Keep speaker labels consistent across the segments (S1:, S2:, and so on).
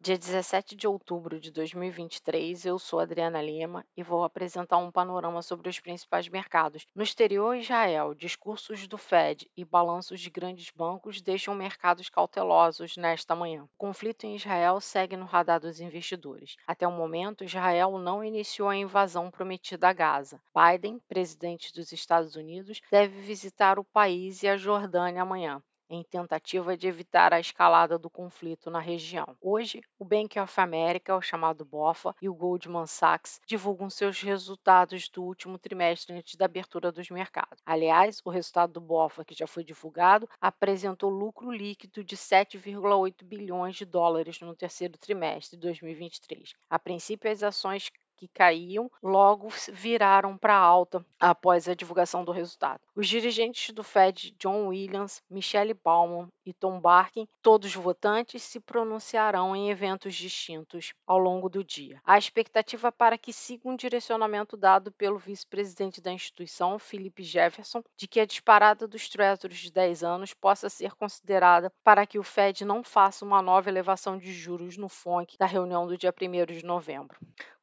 S1: Dia 17 de outubro de 2023, eu sou Adriana Lima e vou apresentar um panorama sobre os principais mercados. No exterior, Israel, discursos do Fed e balanços de grandes bancos deixam mercados cautelosos nesta manhã. O conflito em Israel segue no radar dos investidores. Até o momento, Israel não iniciou a invasão prometida a Gaza. Biden, presidente dos Estados Unidos, deve visitar o país e a Jordânia amanhã em tentativa de evitar a escalada do conflito na região. Hoje, o Bank of America, o chamado BOFA, e o Goldman Sachs divulgam seus resultados do último trimestre antes da abertura dos mercados. Aliás, o resultado do BOFA, que já foi divulgado, apresentou lucro líquido de 7,8 bilhões de dólares no terceiro trimestre de 2023. A princípio, as ações que caíam logo viraram para alta após a divulgação do resultado. Os dirigentes do Fed, John Williams, Michelle Bauman e Tom Barkin, todos votantes, se pronunciarão em eventos distintos ao longo do dia. A expectativa para que siga um direcionamento dado pelo vice-presidente da instituição, Philip Jefferson, de que a disparada dos treasuries de 10 anos possa ser considerada para que o Fed não faça uma nova elevação de juros no FONC da reunião do dia 1 de novembro.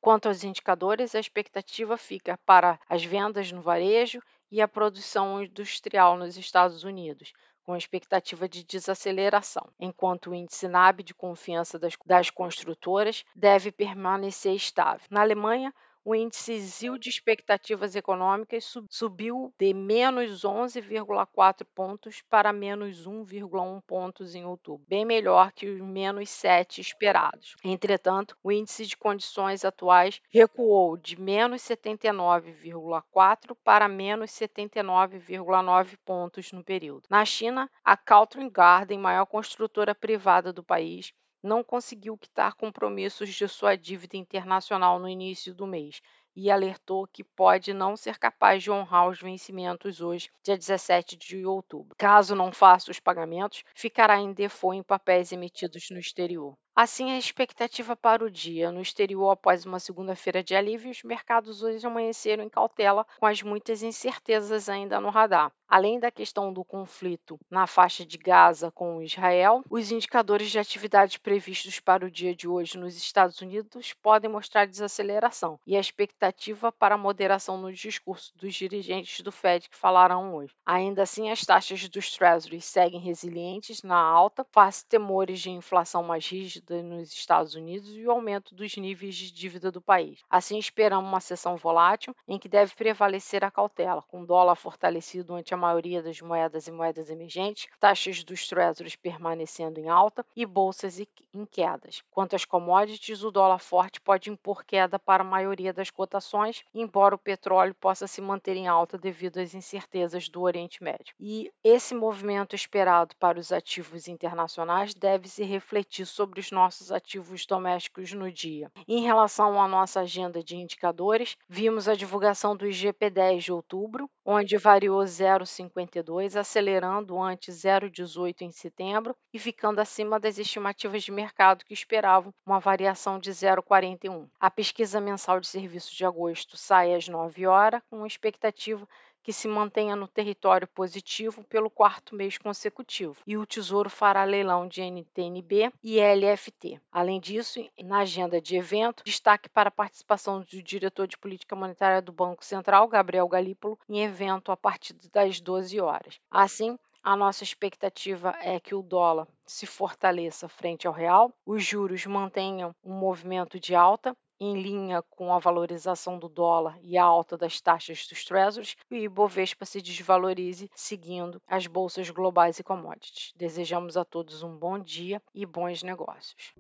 S1: Quanto aos indicadores, a expectativa fica para as vendas no varejo e a produção industrial nos Estados Unidos, com expectativa de desaceleração, enquanto o índice NAB de confiança das, das construtoras deve permanecer estável. Na Alemanha, o índice ZIL de expectativas econômicas subiu de menos 11,4 pontos para menos 1,1 pontos em outubro, bem melhor que os menos 7 esperados. Entretanto, o índice de condições atuais recuou de menos 79,4 para menos 79,9 pontos no período. Na China, a Caltrin Garden, maior construtora privada do país, não conseguiu quitar compromissos de sua dívida internacional no início do mês e alertou que pode não ser capaz de honrar os vencimentos hoje, dia 17 de outubro. Caso não faça os pagamentos, ficará em default em papéis emitidos no exterior. Assim, a expectativa para o dia no exterior após uma segunda-feira de alívio, os mercados hoje amanheceram em cautela, com as muitas incertezas ainda no radar. Além da questão do conflito na faixa de Gaza com Israel, os indicadores de atividade previstos para o dia de hoje nos Estados Unidos podem mostrar desaceleração e a expectativa para moderação no discurso dos dirigentes do Fed que falarão hoje. Ainda assim, as taxas dos Treasuries seguem resilientes na alta, face temores de inflação mais rígida nos Estados Unidos e o aumento dos níveis de dívida do país. Assim, esperamos uma sessão volátil em que deve prevalecer a cautela, com o dólar fortalecido ante a maioria das moedas e moedas emergentes, taxas dos treasuries permanecendo em alta e bolsas em quedas. Quanto às commodities, o dólar forte pode impor queda para a maioria das cotações, embora o petróleo possa se manter em alta devido às incertezas do Oriente Médio. E esse movimento esperado para os ativos internacionais deve se refletir sobre os nossos ativos domésticos no dia. Em relação à nossa agenda de indicadores, vimos a divulgação do IGP-10 de outubro, onde variou 0,52, acelerando ante 0,18 em setembro e ficando acima das estimativas de mercado que esperavam uma variação de 0,41. A pesquisa mensal de serviços de agosto sai às 9 horas, com expectativa que se mantenha no território positivo pelo quarto mês consecutivo, e o Tesouro fará leilão de NTNB e LFT. Além disso, na agenda de evento, destaque para a participação do diretor de política monetária do Banco Central, Gabriel Galípolo, em evento a partir das 12 horas. Assim, a nossa expectativa é que o dólar se fortaleça frente ao real, os juros mantenham um movimento de alta em linha com a valorização do dólar e a alta das taxas dos treasuries, o Ibovespa se desvalorize seguindo as bolsas globais e commodities. Desejamos a todos um bom dia e bons negócios.